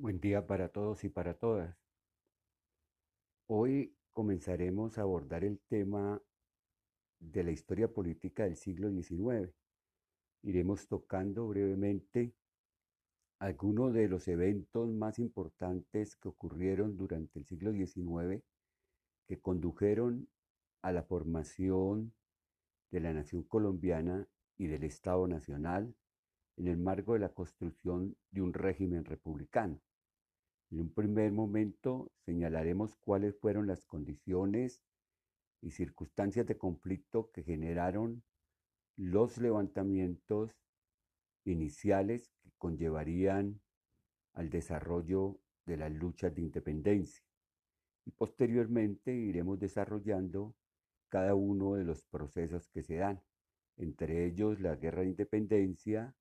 Buen día para todos y para todas. Hoy comenzaremos a abordar el tema de la historia política del siglo XIX. Iremos tocando brevemente algunos de los eventos más importantes que ocurrieron durante el siglo XIX que condujeron a la formación de la nación colombiana y del Estado Nacional en el marco de la construcción de un régimen republicano. En un primer momento señalaremos cuáles fueron las condiciones y circunstancias de conflicto que generaron los levantamientos iniciales que conllevarían al desarrollo de las luchas de independencia. Y posteriormente iremos desarrollando cada uno de los procesos que se dan, entre ellos la guerra de independencia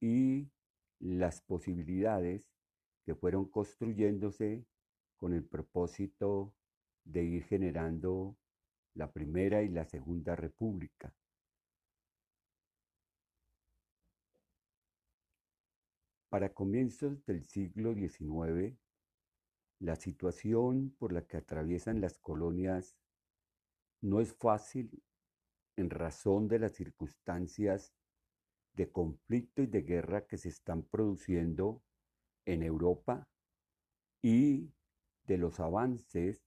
y las posibilidades que fueron construyéndose con el propósito de ir generando la primera y la segunda república. Para comienzos del siglo XIX, la situación por la que atraviesan las colonias no es fácil en razón de las circunstancias de conflicto y de guerra que se están produciendo en Europa y de los avances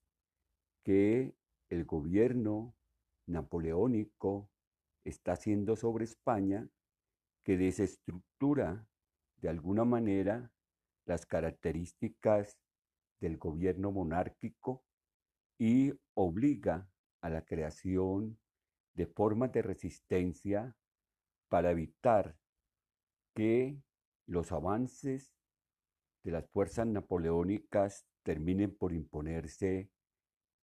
que el gobierno napoleónico está haciendo sobre España, que desestructura de alguna manera las características del gobierno monárquico y obliga a la creación de formas de resistencia para evitar que los avances de las fuerzas napoleónicas terminen por imponerse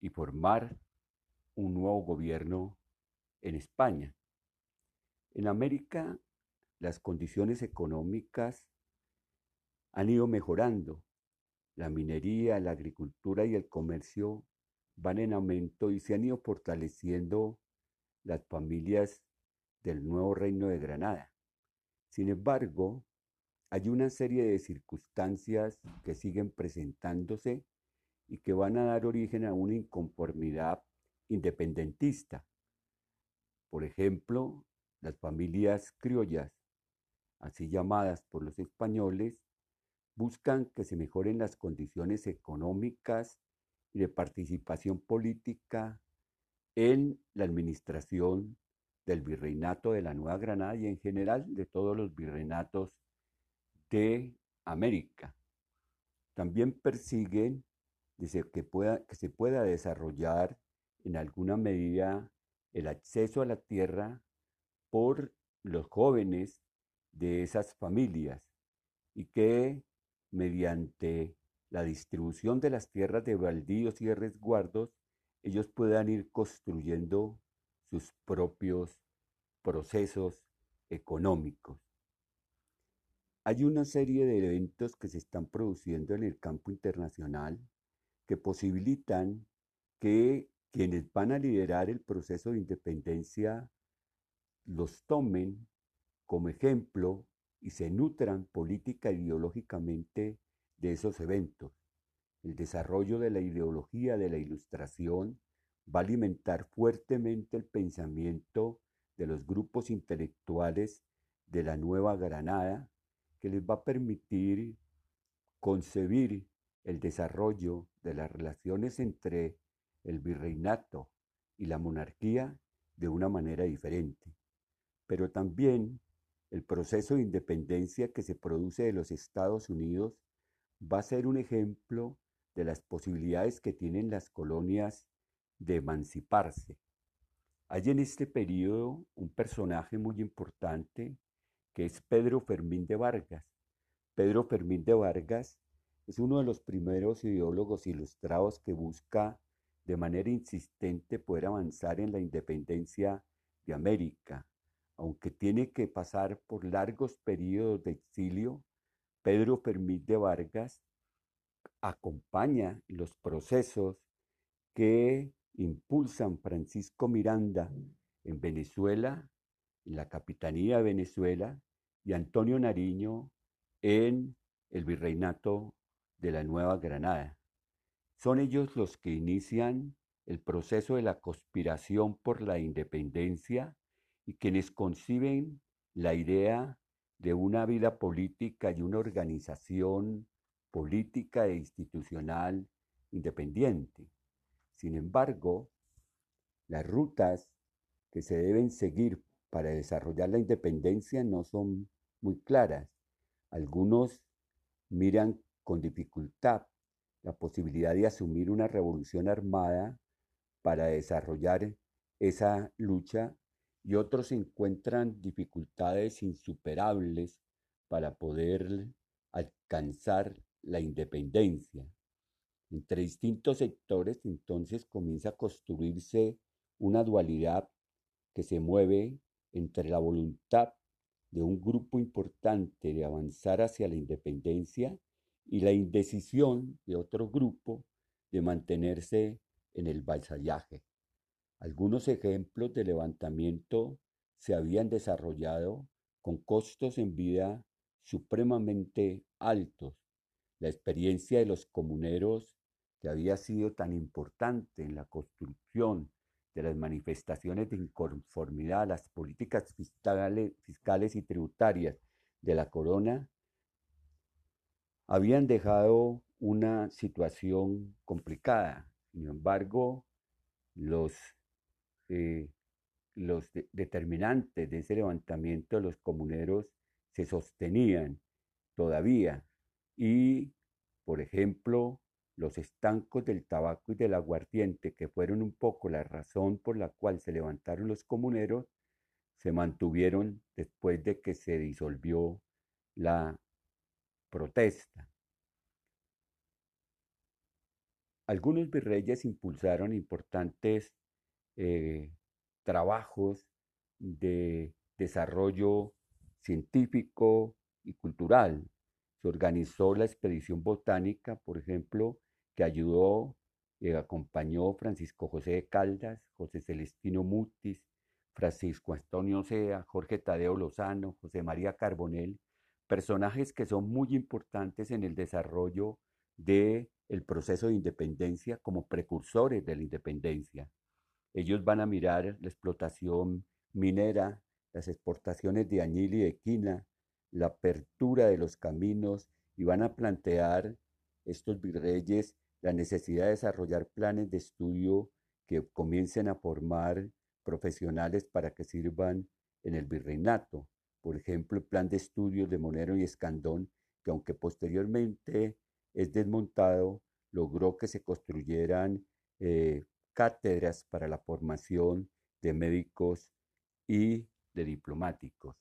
y formar un nuevo gobierno en España. En América las condiciones económicas han ido mejorando. La minería, la agricultura y el comercio van en aumento y se han ido fortaleciendo las familias del nuevo reino de Granada. Sin embargo, hay una serie de circunstancias que siguen presentándose y que van a dar origen a una inconformidad independentista. Por ejemplo, las familias criollas, así llamadas por los españoles, buscan que se mejoren las condiciones económicas y de participación política en la administración del virreinato de la Nueva Granada y en general de todos los virreinatos de América. También persiguen que, pueda, que se pueda desarrollar en alguna medida el acceso a la tierra por los jóvenes de esas familias y que mediante la distribución de las tierras de baldíos y de resguardos, ellos puedan ir construyendo sus propios procesos económicos. Hay una serie de eventos que se están produciendo en el campo internacional que posibilitan que quienes van a liderar el proceso de independencia los tomen como ejemplo y se nutran política e ideológicamente de esos eventos. El desarrollo de la ideología de la ilustración va a alimentar fuertemente el pensamiento de los grupos intelectuales de la Nueva Granada que les va a permitir concebir el desarrollo de las relaciones entre el virreinato y la monarquía de una manera diferente. Pero también el proceso de independencia que se produce de los Estados Unidos va a ser un ejemplo de las posibilidades que tienen las colonias de emanciparse. Hay en este periodo un personaje muy importante que es Pedro Fermín de Vargas. Pedro Fermín de Vargas es uno de los primeros ideólogos ilustrados que busca de manera insistente poder avanzar en la independencia de América. Aunque tiene que pasar por largos periodos de exilio, Pedro Fermín de Vargas acompaña los procesos que impulsan Francisco Miranda en Venezuela, en la capitanía de Venezuela, y Antonio Nariño en el virreinato de la Nueva Granada. Son ellos los que inician el proceso de la conspiración por la independencia y quienes conciben la idea de una vida política y una organización política e institucional independiente. Sin embargo, las rutas que se deben seguir para desarrollar la independencia no son muy claras. Algunos miran con dificultad la posibilidad de asumir una revolución armada para desarrollar esa lucha y otros encuentran dificultades insuperables para poder alcanzar la independencia. Entre distintos sectores entonces comienza a construirse una dualidad que se mueve entre la voluntad de un grupo importante de avanzar hacia la independencia y la indecisión de otro grupo de mantenerse en el vasallaje. Algunos ejemplos de levantamiento se habían desarrollado con costos en vida supremamente altos. La experiencia de los comuneros que había sido tan importante en la construcción de las manifestaciones de inconformidad a las políticas fiscales, fiscales y tributarias de la corona, habían dejado una situación complicada. Sin embargo, los, eh, los determinantes de ese levantamiento de los comuneros se sostenían todavía y, por ejemplo, los estancos del tabaco y del aguardiente, que fueron un poco la razón por la cual se levantaron los comuneros, se mantuvieron después de que se disolvió la protesta. Algunos virreyes impulsaron importantes eh, trabajos de desarrollo científico y cultural. Se organizó la expedición botánica, por ejemplo, que ayudó y acompañó Francisco José de Caldas, José Celestino Mutis, Francisco Antonio Sea, Jorge Tadeo Lozano, José María Carbonel, personajes que son muy importantes en el desarrollo del el proceso de independencia como precursores de la independencia. Ellos van a mirar la explotación minera, las exportaciones de añil y de quina, la apertura de los caminos y van a plantear estos virreyes la necesidad de desarrollar planes de estudio que comiencen a formar profesionales para que sirvan en el virreinato. Por ejemplo, el plan de estudios de Monero y Escandón, que aunque posteriormente es desmontado, logró que se construyeran eh, cátedras para la formación de médicos y de diplomáticos.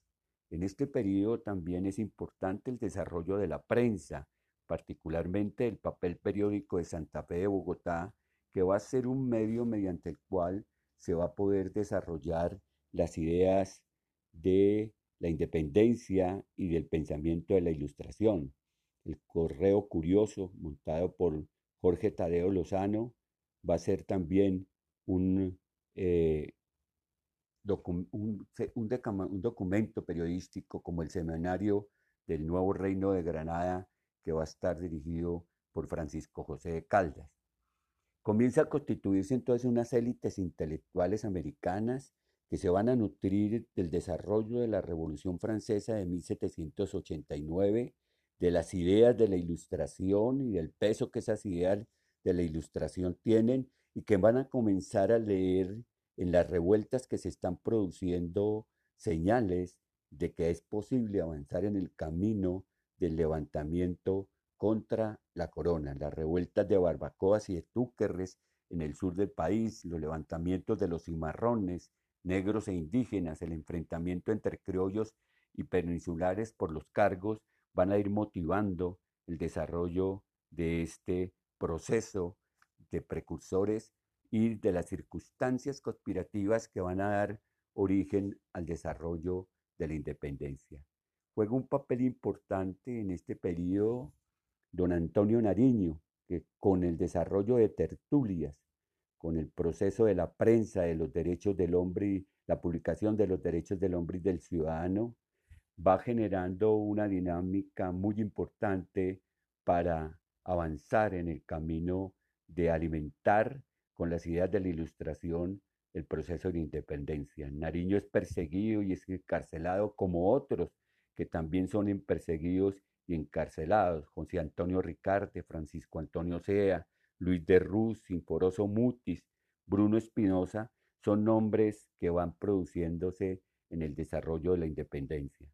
En este periodo también es importante el desarrollo de la prensa, particularmente el papel periódico de Santa Fe de Bogotá, que va a ser un medio mediante el cual se va a poder desarrollar las ideas de la independencia y del pensamiento de la ilustración. El correo curioso, montado por Jorge Tadeo Lozano, va a ser también un, eh, un, documento periodístico como el semanario del Nuevo Reino de Granada que va a estar dirigido por Francisco José de Caldas. Comienza a constituirse entonces unas élites intelectuales americanas que se van a nutrir del desarrollo de la Revolución Francesa de 1789, de las ideas de la Ilustración y del peso que esas ideas de la Ilustración tienen y que van a comenzar a leer en las revueltas que se están produciendo señales de que es posible avanzar en el camino del levantamiento contra la corona, las revueltas de barbacoas y de túquerres en el sur del país, los levantamientos de los cimarrones, negros e indígenas, el enfrentamiento entre criollos y peninsulares por los cargos, van a ir motivando el desarrollo de este proceso de precursores y de las circunstancias conspirativas que van a dar origen al desarrollo de la independencia. Juega un papel importante en este periodo don Antonio Nariño, que con el desarrollo de tertulias, con el proceso de la prensa de los derechos del hombre y la publicación de los derechos del hombre y del ciudadano, va generando una dinámica muy importante para avanzar en el camino de alimentar con las ideas de la ilustración el proceso de independencia. Nariño es perseguido y es encarcelado como otros que también son perseguidos y encarcelados. José Antonio Ricarte, Francisco Antonio Sea, Luis de Ruz, Sinforoso Mutis, Bruno Espinosa, son nombres que van produciéndose en el desarrollo de la independencia.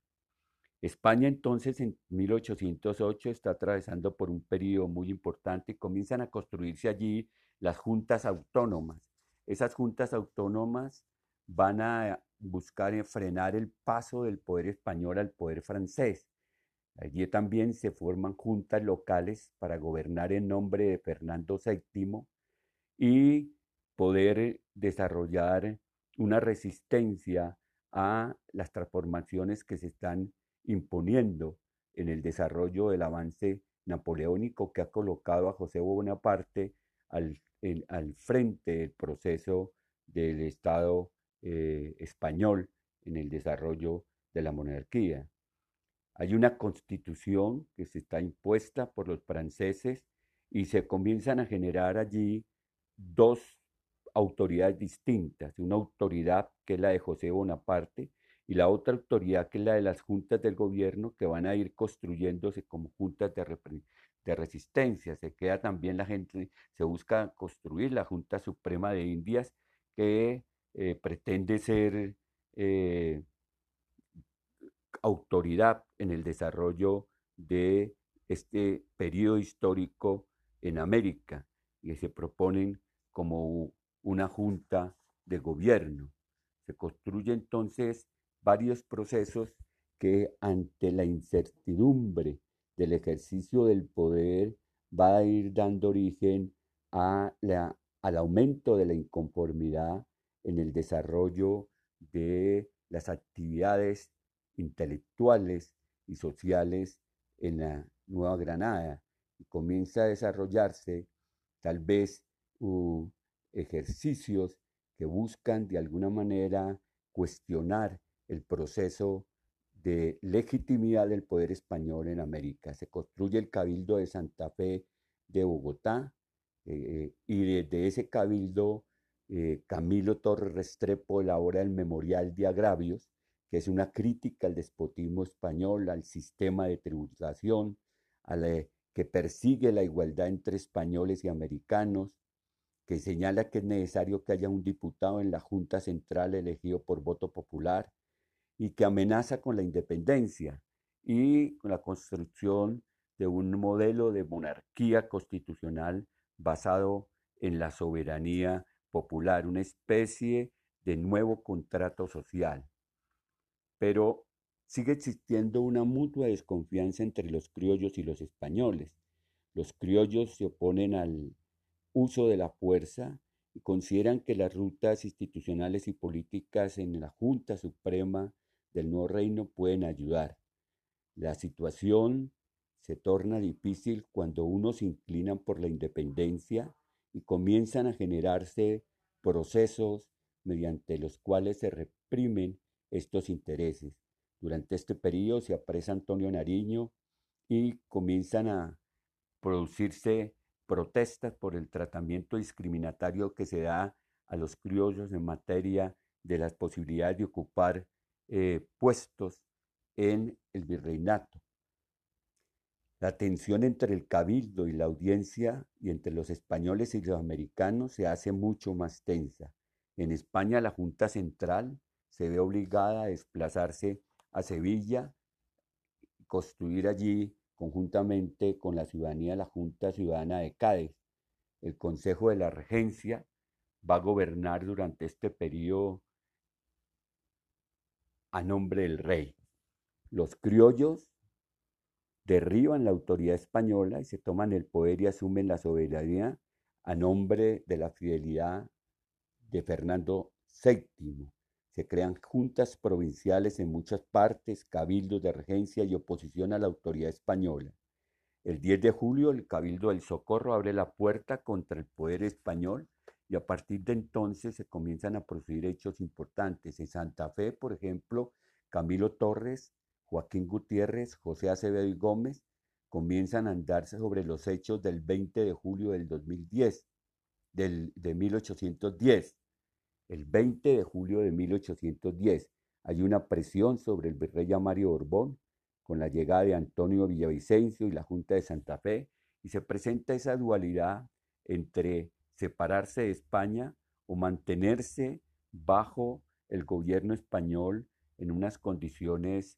España entonces en 1808 está atravesando por un periodo muy importante y comienzan a construirse allí las juntas autónomas. Esas juntas autónomas van a buscar frenar el paso del poder español al poder francés. Allí también se forman juntas locales para gobernar en nombre de Fernando VII y poder desarrollar una resistencia a las transformaciones que se están imponiendo en el desarrollo del avance napoleónico que ha colocado a José Bonaparte al, al frente del proceso del Estado eh, español en el desarrollo de la monarquía. Hay una constitución que se está impuesta por los franceses y se comienzan a generar allí dos autoridades distintas, una autoridad que es la de José Bonaparte y la otra autoridad que es la de las juntas del gobierno que van a ir construyéndose como juntas de, de resistencia. Se queda también la gente, se busca construir la Junta Suprema de Indias que eh, pretende ser eh, autoridad en el desarrollo de este periodo histórico en América y se proponen como una junta de gobierno. Se construye entonces varios procesos que ante la incertidumbre del ejercicio del poder va a ir dando origen a la, al aumento de la inconformidad en el desarrollo de las actividades intelectuales y sociales en la Nueva Granada y comienza a desarrollarse tal vez ejercicios que buscan de alguna manera cuestionar el proceso de legitimidad del poder español en América. Se construye el Cabildo de Santa Fe de Bogotá eh, y desde ese cabildo eh, Camilo Torres Restrepo elabora el Memorial de Agravios, que es una crítica al despotismo español, al sistema de tributación, a que persigue la igualdad entre españoles y americanos, que señala que es necesario que haya un diputado en la Junta Central elegido por voto popular y que amenaza con la independencia y con la construcción de un modelo de monarquía constitucional basado en la soberanía popular, una especie de nuevo contrato social. Pero sigue existiendo una mutua desconfianza entre los criollos y los españoles. Los criollos se oponen al uso de la fuerza y consideran que las rutas institucionales y políticas en la Junta Suprema del Nuevo Reino pueden ayudar. La situación se torna difícil cuando unos inclinan por la independencia y comienzan a generarse procesos mediante los cuales se reprimen estos intereses. Durante este periodo se apresa Antonio Nariño y comienzan a producirse protestas por el tratamiento discriminatorio que se da a los criollos en materia de las posibilidades de ocupar eh, puestos en el virreinato. La tensión entre el cabildo y la audiencia y entre los españoles y los americanos se hace mucho más tensa. En España la Junta Central se ve obligada a desplazarse a Sevilla, construir allí conjuntamente con la ciudadanía la Junta Ciudadana de Cádiz. El Consejo de la Regencia va a gobernar durante este periodo a nombre del rey. Los criollos derriban la autoridad española y se toman el poder y asumen la soberanía a nombre de la fidelidad de Fernando VII. Se crean juntas provinciales en muchas partes, cabildos de regencia y oposición a la autoridad española. El 10 de julio el Cabildo del Socorro abre la puerta contra el poder español y a partir de entonces se comienzan a producir hechos importantes. En Santa Fe, por ejemplo, Camilo Torres, Joaquín Gutiérrez, José Acevedo y Gómez comienzan a andar sobre los hechos del 20 de julio del 2010, del, de 1810. El 20 de julio de 1810 hay una presión sobre el virrey Mario Borbón con la llegada de Antonio Villavicencio y la Junta de Santa Fe y se presenta esa dualidad entre separarse de España o mantenerse bajo el gobierno español en unas condiciones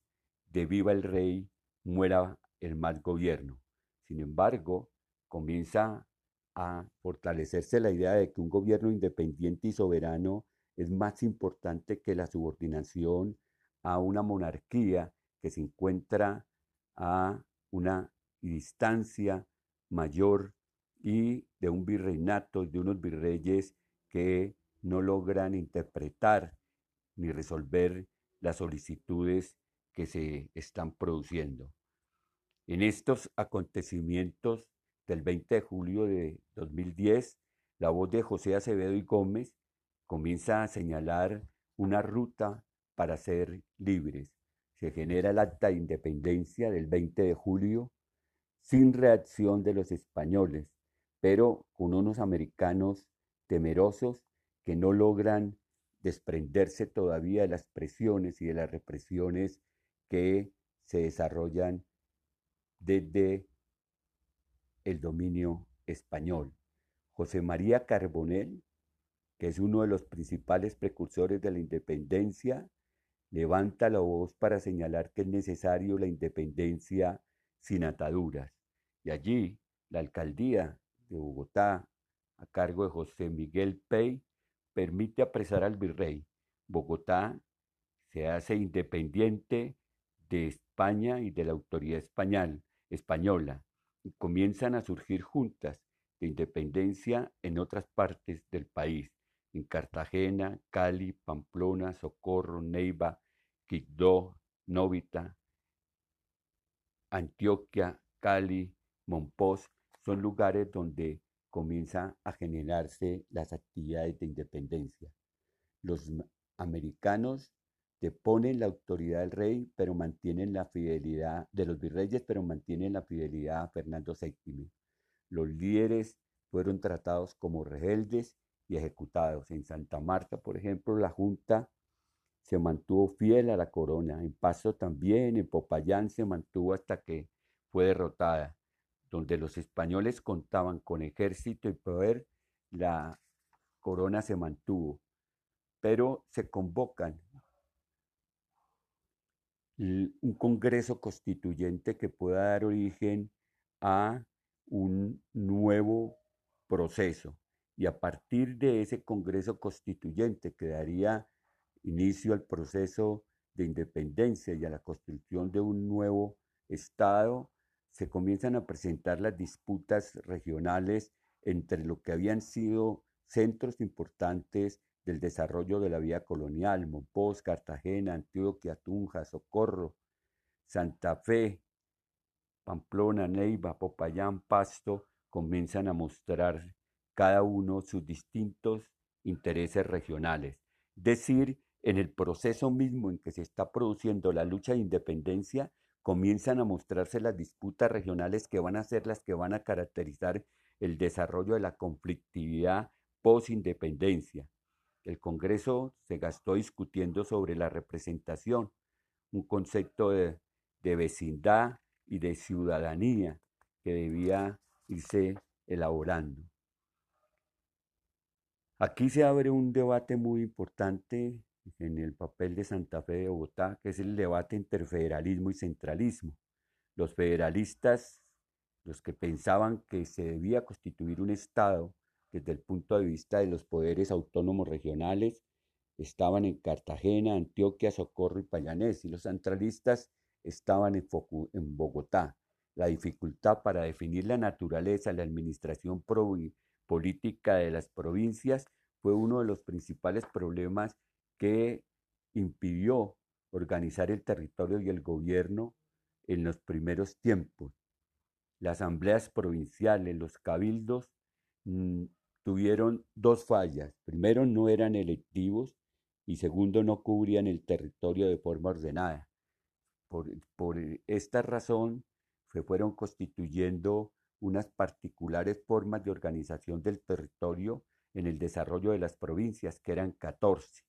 de viva el rey, muera el mal gobierno. Sin embargo, comienza a fortalecerse la idea de que un gobierno independiente y soberano es más importante que la subordinación a una monarquía que se encuentra a una distancia mayor y de un virreinato, de unos virreyes que no logran interpretar ni resolver las solicitudes que se están produciendo. En estos acontecimientos del 20 de julio de 2010, la voz de José Acevedo y Gómez comienza a señalar una ruta para ser libres. Se genera el acta de independencia del 20 de julio sin reacción de los españoles, pero con unos americanos temerosos que no logran desprenderse todavía de las presiones y de las represiones que se desarrollan desde el dominio español. José María Carbonell, que es uno de los principales precursores de la independencia, levanta la voz para señalar que es necesario la independencia sin ataduras. Y allí la alcaldía de Bogotá, a cargo de José Miguel Pey, permite apresar al virrey. Bogotá se hace independiente de España y de la autoridad español, española y comienzan a surgir juntas de independencia en otras partes del país, en Cartagena, Cali, Pamplona, Socorro, Neiva, Quibdó, Novita, Antioquia, Cali, Monpós, son lugares donde comienzan a generarse las actividades de independencia. Los americanos deponen la autoridad del rey, pero mantienen la fidelidad de los virreyes, pero mantienen la fidelidad a Fernando VII. Los líderes fueron tratados como rebeldes y ejecutados. En Santa Marta, por ejemplo, la Junta se mantuvo fiel a la corona. En Paso también, en Popayán se mantuvo hasta que fue derrotada. Donde los españoles contaban con ejército y poder, la corona se mantuvo. Pero se convocan un Congreso constituyente que pueda dar origen a un nuevo proceso. Y a partir de ese Congreso constituyente que daría inicio al proceso de independencia y a la construcción de un nuevo Estado, se comienzan a presentar las disputas regionales entre lo que habían sido centros importantes del desarrollo de la vía colonial, Monpós, Cartagena, Antioquia, Tunja, Socorro, Santa Fe, Pamplona, Neiva, Popayán, Pasto, comienzan a mostrar cada uno sus distintos intereses regionales. Decir, en el proceso mismo en que se está produciendo la lucha de independencia, comienzan a mostrarse las disputas regionales que van a ser las que van a caracterizar el desarrollo de la conflictividad post-independencia. El Congreso se gastó discutiendo sobre la representación, un concepto de, vecindad y de ciudadanía que debía irse elaborando. Aquí se abre un debate muy importante en el papel de Santa Fe de Bogotá, que es el debate entre federalismo y centralismo. Los federalistas, los que pensaban que se debía constituir un Estado desde el punto de vista de los poderes autónomos regionales, estaban en Cartagena, Antioquia, Socorro y Payanés, y los centralistas estaban en, en Bogotá. La dificultad para definir la naturaleza, la administración política de las provincias fue uno de los principales problemas que impidió organizar el territorio y el gobierno en los primeros tiempos. Las asambleas provinciales, los cabildos, mm, tuvieron dos fallas. Primero, no eran electivos y segundo, no cubrían el territorio de forma ordenada. Por, esta razón, se fueron constituyendo unas particulares formas de organización del territorio en el desarrollo de las provincias, que eran 14.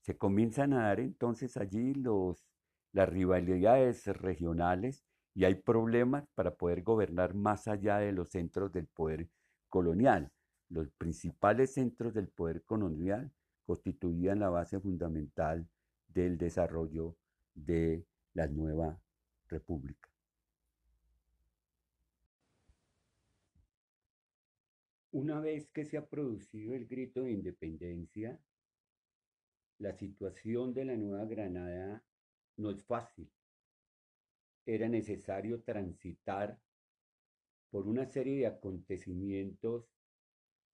Se comienzan a dar entonces allí los, las rivalidades regionales y hay problemas para poder gobernar más allá de los centros del poder colonial. Los principales centros del poder colonial constituían la base fundamental del desarrollo de la nueva república. Una vez que se ha producido el grito de independencia, la situación de la Nueva Granada no es fácil. Era necesario transitar por una serie de acontecimientos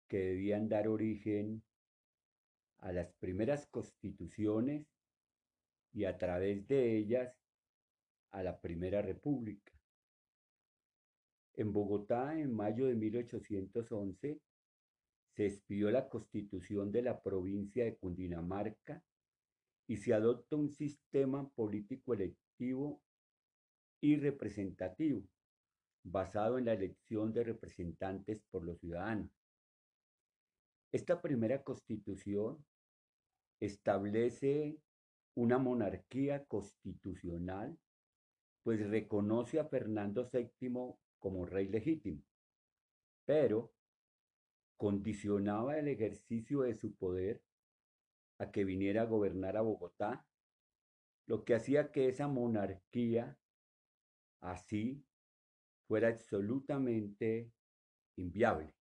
que debían dar origen a las primeras constituciones y a través de ellas a la Primera República. En Bogotá, en mayo de 1811, se expidió la constitución de la provincia de Cundinamarca y se adopta un sistema político electivo y representativo basado en la elección de representantes por los ciudadanos. Esta primera constitución establece una monarquía constitucional, pues reconoce a Fernando VII como rey legítimo, pero condicionaba el ejercicio de su poder a que viniera a gobernar a Bogotá, lo que hacía que esa monarquía así fuera absolutamente inviable.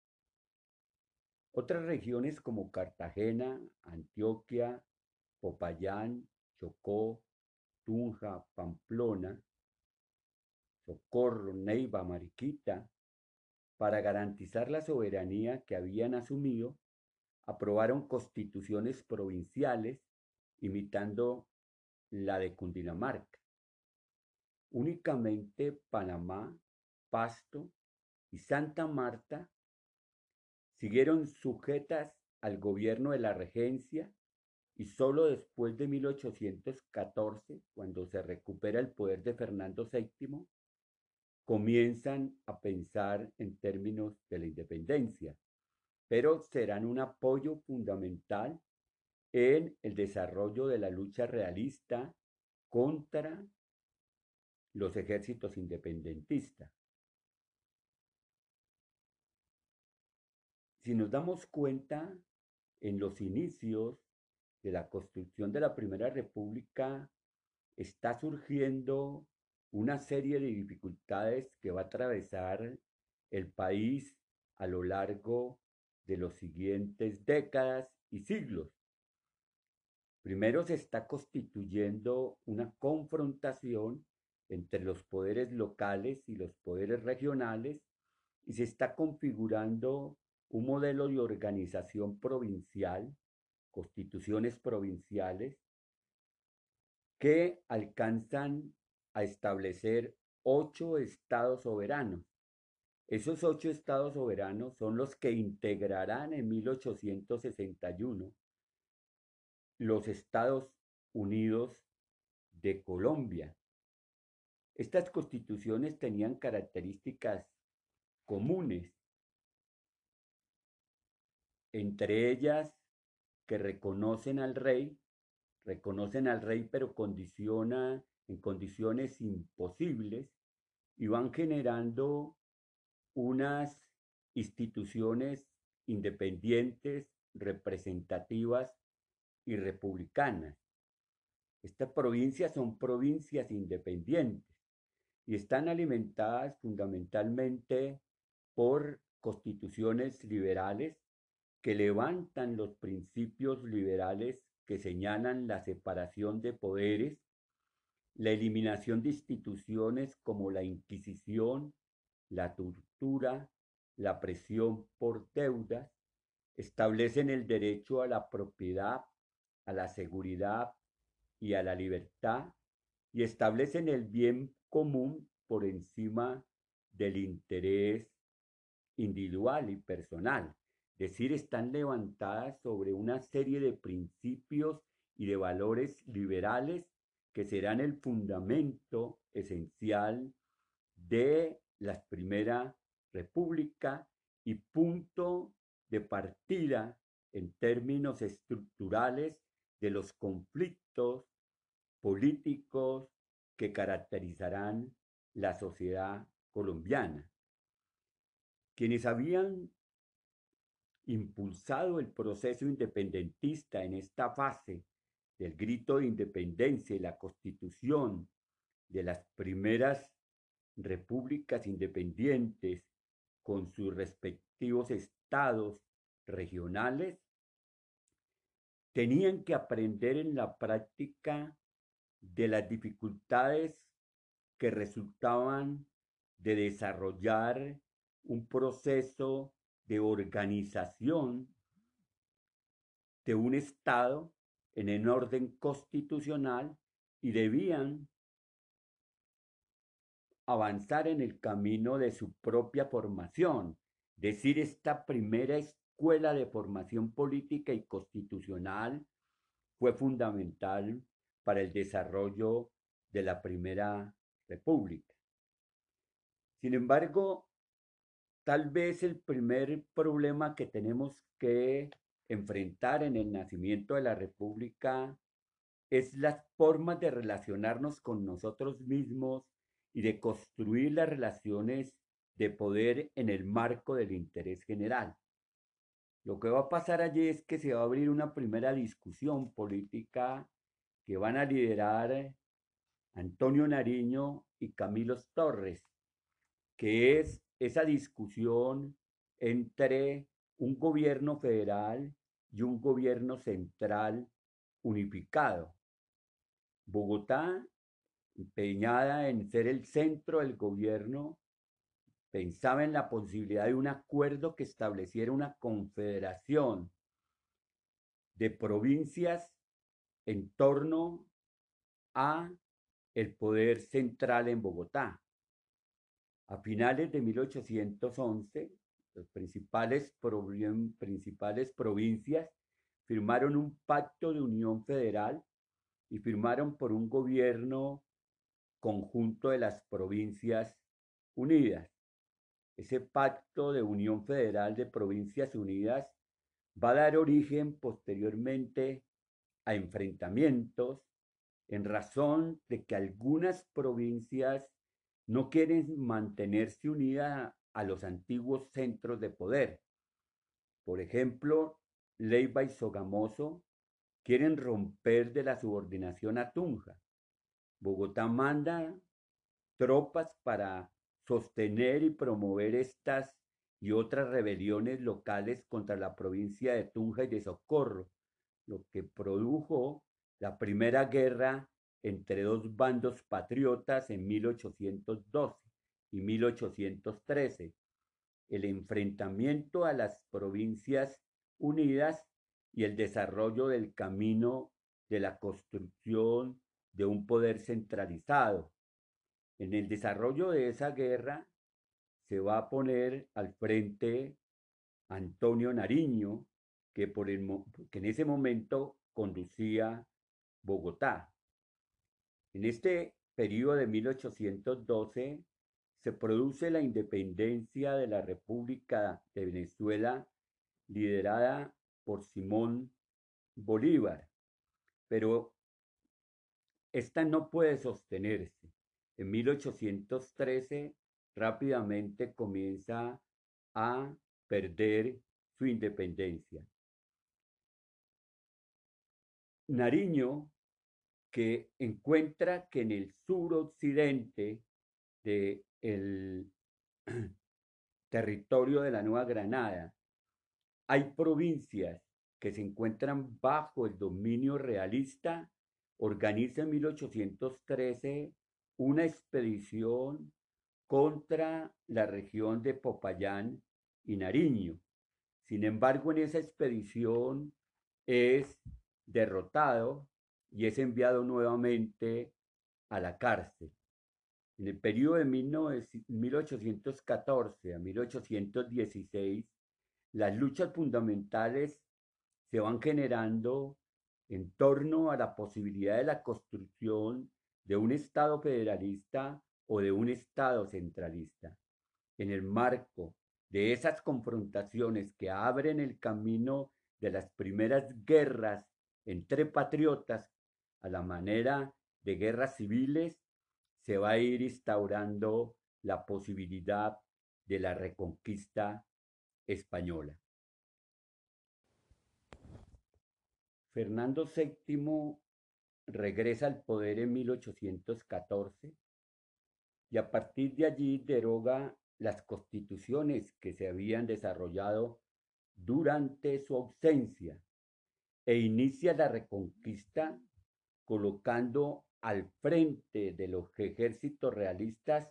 Otras regiones como Cartagena, Antioquia, Popayán, Chocó, Tunja, Pamplona, Socorro, Neiva, Mariquita, para garantizar la soberanía que habían asumido, aprobaron constituciones provinciales imitando la de Cundinamarca. Únicamente Panamá, Pasto y Santa Marta siguieron sujetas al gobierno de la regencia y solo después de 1814, cuando se recupera el poder de Fernando VII, comienzan a pensar en términos de la independencia, pero serán un apoyo fundamental en el desarrollo de la lucha realista contra los ejércitos independentistas. Si nos damos cuenta, en los inicios de la construcción de la Primera República está surgiendo una serie de dificultades que va a atravesar el país a lo largo de los siguientes décadas y siglos. Primero se está constituyendo una confrontación entre los poderes locales y los poderes regionales y se está configurando un modelo de organización provincial, constituciones provinciales, que alcanzan a establecer ocho estados soberanos. Esos ocho estados soberanos son los que integrarán en 1861 los Estados Unidos de Colombia. Estas constituciones tenían características comunes, entre ellas que reconocen al rey, reconocen al rey pero condiciona en condiciones imposibles y van generando unas instituciones independientes, representativas y republicanas. Estas provincias son provincias independientes y están alimentadas fundamentalmente por constituciones liberales que levantan los principios liberales que señalan la separación de poderes la eliminación de instituciones como la Inquisición, la tortura, la presión por deudas, establecen el derecho a la propiedad, a la seguridad y a la libertad y establecen el bien común por encima del interés individual y personal. Decir, están levantadas sobre una serie de principios y de valores liberales que serán el fundamento esencial de la Primera República y punto de partida en términos estructurales de los conflictos políticos que caracterizarán la sociedad colombiana. Quienes habían impulsado el proceso independentista en esta fase del grito de independencia y la constitución de las primeras repúblicas independientes con sus respectivos estados regionales, tenían que aprender en la práctica de las dificultades que resultaban de desarrollar un proceso de organización de un Estado en el orden constitucional y debían avanzar en el camino de su propia formación, decir, esta primera escuela de formación política y constitucional fue fundamental para el desarrollo de la Primera República. Sin embargo, tal vez el primer problema que tenemos que enfrentar en el nacimiento de la República es las formas de relacionarnos con nosotros mismos y de construir las relaciones de poder en el marco del interés general. Lo que va a pasar allí es que se va a abrir una primera discusión política que van a liderar Antonio Nariño y Camilo Torres, que es esa discusión entre un gobierno federal y un gobierno central unificado. Bogotá empeñada en ser el centro del gobierno, pensaba en la posibilidad de un acuerdo que estableciera una confederación de provincias en torno a el poder central en Bogotá. A finales de 1811, las principales, principales provincias firmaron un pacto de unión federal y firmaron por un gobierno conjunto de las provincias unidas. Ese pacto de Unión Federal de Provincias Unidas va a dar origen posteriormente a enfrentamientos en razón de que algunas provincias no quieren mantenerse unidas a los antiguos centros de poder. Por ejemplo, Leiva y Sogamoso quieren romper de la subordinación a Tunja. Bogotá manda tropas para sostener y promover estas y otras rebeliones locales contra la provincia de Tunja y de Socorro, lo que produjo la primera guerra entre dos bandos patriotas en 1812 y 1813, el enfrentamiento a las provincias unidas y el desarrollo del camino de la construcción de un poder centralizado. En el desarrollo de esa guerra se va a poner al frente Antonio Nariño, que, por el, que en ese momento conducía Bogotá. En este periodo de 1812 se produce la independencia de la República de Venezuela liderada por Simón Bolívar, pero esta no puede sostenerse. En 1813 rápidamente comienza a perder su independencia. Nariño, que encuentra que en el suroccidente del territorio de la Nueva Granada hay provincias que se encuentran bajo el dominio realista organiza en 1813 una expedición contra la región de Popayán y Nariño. Sin embargo, en esa expedición es derrotado y es enviado nuevamente a la cárcel. En el periodo de 1814 a 1816, las luchas fundamentales se van generando en torno a la posibilidad de la construcción de un Estado federalista o de un Estado centralista. En el marco de esas confrontaciones que abren el camino de las primeras guerras entre patriotas a la manera de guerras civiles, se va a ir instaurando la posibilidad de la reconquista española. Fernando VII regresa al poder en 1814 y a partir de allí deroga las constituciones que se habían desarrollado durante su ausencia e inicia la reconquista colocando al frente de los ejércitos realistas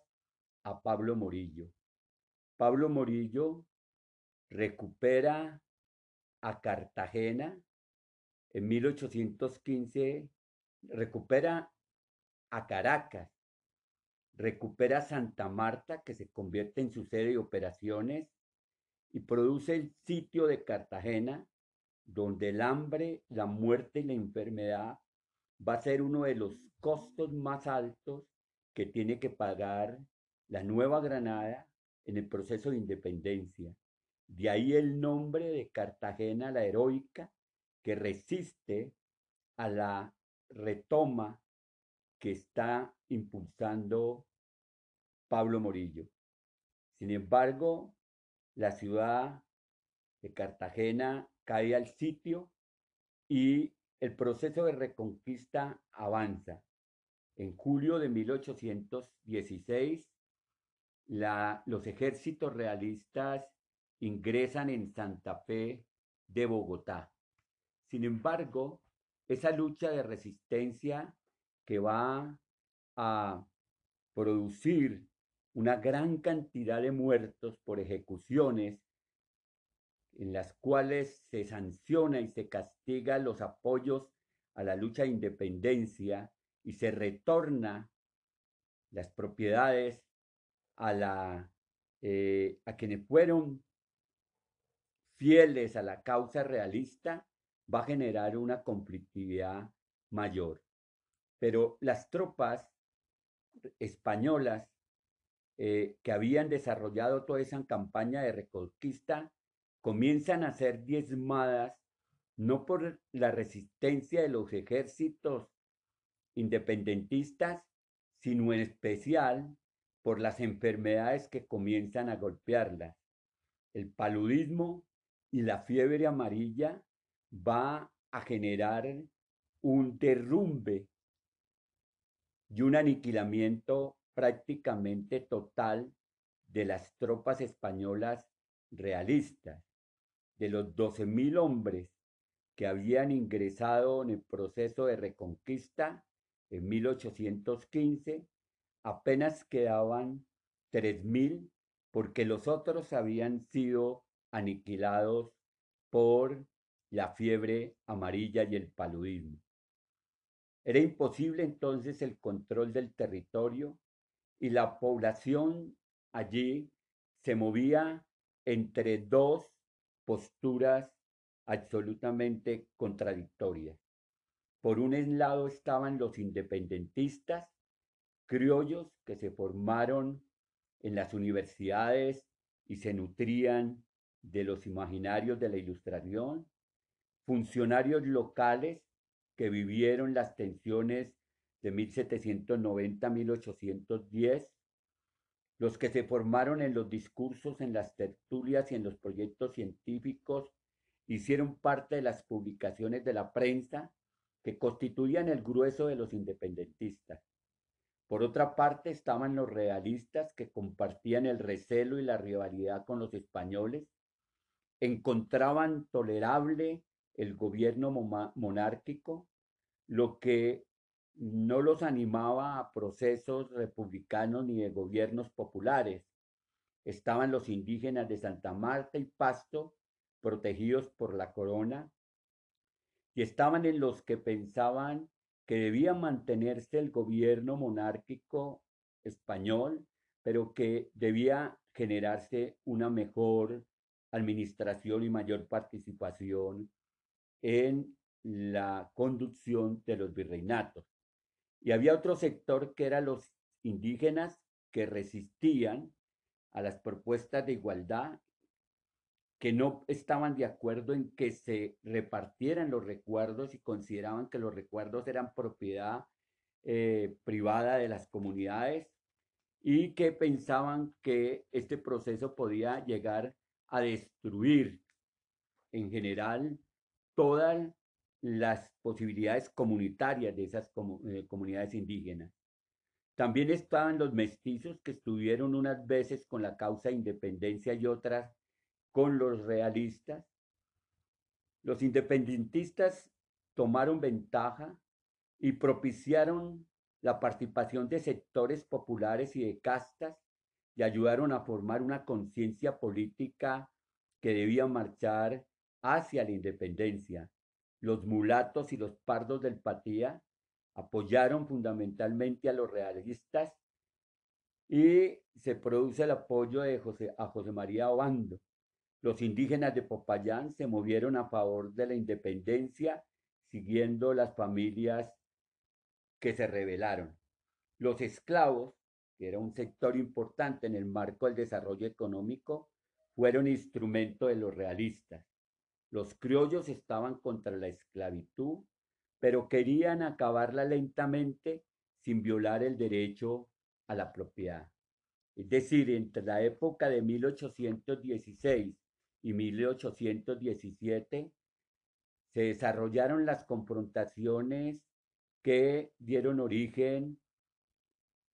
a Pablo Morillo. Pablo Morillo recupera a Cartagena en 1815, recupera a Caracas, recupera Santa Marta, que se convierte en su sede de operaciones, y produce el sitio de Cartagena, donde el hambre, la muerte y la enfermedad va a ser uno de los costos más altos que tiene que pagar la Nueva Granada en el proceso de independencia. De ahí el nombre de Cartagena la heroica, que resiste a la retoma que está impulsando Pablo Morillo. Sin embargo, la ciudad de Cartagena cae al sitio y el proceso de reconquista avanza. En julio de 1816, los ejércitos realistas ingresan en Santa Fe de Bogotá. Sin embargo, esa lucha de resistencia que va a producir una gran cantidad de muertos por ejecuciones en las cuales se sanciona y se castiga los apoyos a la lucha de independencia y se retorna las propiedades a, la, eh, a quienes fueron fieles a la causa realista, va a generar una conflictividad mayor. Pero las tropas españolas eh, que habían desarrollado toda esa campaña de reconquista comienzan a ser diezmadas no por la resistencia de los ejércitos independentistas, sino en especial por las enfermedades que comienzan a golpearlas. El paludismo y la fiebre amarilla va a generar un derrumbe y un aniquilamiento prácticamente total de las tropas españolas realistas. De los 12.000 hombres que habían ingresado en el proceso de reconquista en 1815, apenas quedaban 3.000 porque los otros habían sido aniquilados por la fiebre amarilla y el paludismo. Era imposible entonces el control del territorio y la población allí se movía entre dos posturas absolutamente contradictorias. Por un lado estaban los independentistas, criollos que se formaron en las universidades y se nutrían de los imaginarios de la ilustración, funcionarios locales que vivieron las tensiones de 1790 a 1810, los que se formaron en los discursos, en las tertulias y en los proyectos científicos, hicieron parte de las publicaciones de la prensa que constituían el grueso de los independentistas. Por otra parte estaban los realistas que compartían el recelo y la rivalidad con los españoles, encontraban tolerable el gobierno monárquico, lo que no los animaba a procesos republicanos ni de gobiernos populares. Estaban los indígenas de Santa Marta y Pasto, protegidos por la corona, y estaban en los que pensaban que debía mantenerse el gobierno monárquico español, pero que debía generarse una mejor administración y mayor participación en la conducción de los virreinatos. Y había otro sector que eran los indígenas que resistían a las propuestas de igualdad, que no estaban de acuerdo en que se repartieran los recuerdos y consideraban que los recuerdos eran propiedad eh, privada de las comunidades y que pensaban que este proceso podía llegar a destruir en general todas las posibilidades comunitarias de esas eh, comunidades indígenas. También estaban los mestizos que estuvieron unas veces con la causa de independencia y otras con los realistas. Los independentistas tomaron ventaja y propiciaron la participación de sectores populares y de castas y ayudaron a formar una conciencia política que debía marchar hacia la independencia. Los mulatos y los pardos del Patía apoyaron fundamentalmente a los realistas y se produce el apoyo de José, a José María Obando. Los indígenas de Popayán se movieron a favor de la independencia siguiendo las familias que se rebelaron. Los esclavos, que era un sector importante en el marco del desarrollo económico, fueron instrumento de los realistas. Los criollos estaban contra la esclavitud, pero querían acabarla lentamente sin violar el derecho a la propiedad. Es decir, entre la época de 1816 y 1817 se desarrollaron las confrontaciones que dieron origen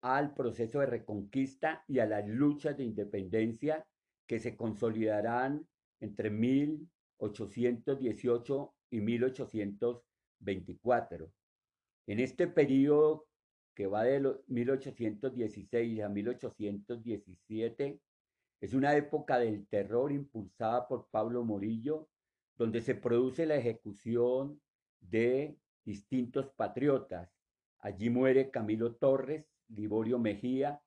al proceso de reconquista y a las luchas de independencia que se consolidarán entre 1818 y 1824. En este periodo que va de 1816 a 1817, es una época del terror impulsada por Pablo Morillo, donde se produce la ejecución de distintos patriotas. Allí muere Camilo Torres, Liborio Mejía,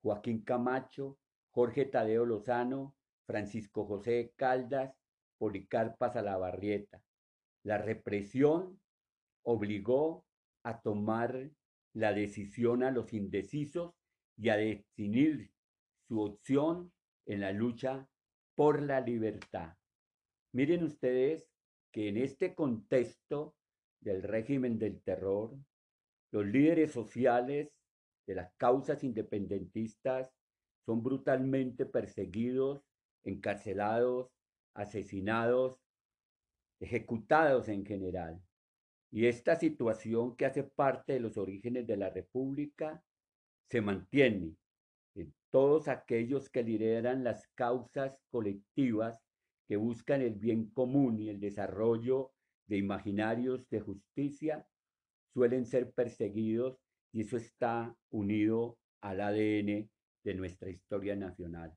Joaquín Camacho, Jorge Tadeo Lozano, Francisco José Caldas, Policarpa Salabarrieta. La represión obligó a tomar la decisión a los indecisos y a definir su opción en la lucha por la libertad. Miren ustedes que en este contexto del régimen del terror, los líderes sociales de las causas independentistas son brutalmente perseguidos, encarcelados, asesinados, ejecutados en general. Y esta situación que hace parte de los orígenes de la República se mantiene en todos aquellos que lideran las causas colectivas que buscan el bien común y el desarrollo de imaginarios de justicia suelen ser perseguidos y eso está unido al ADN de nuestra historia nacional.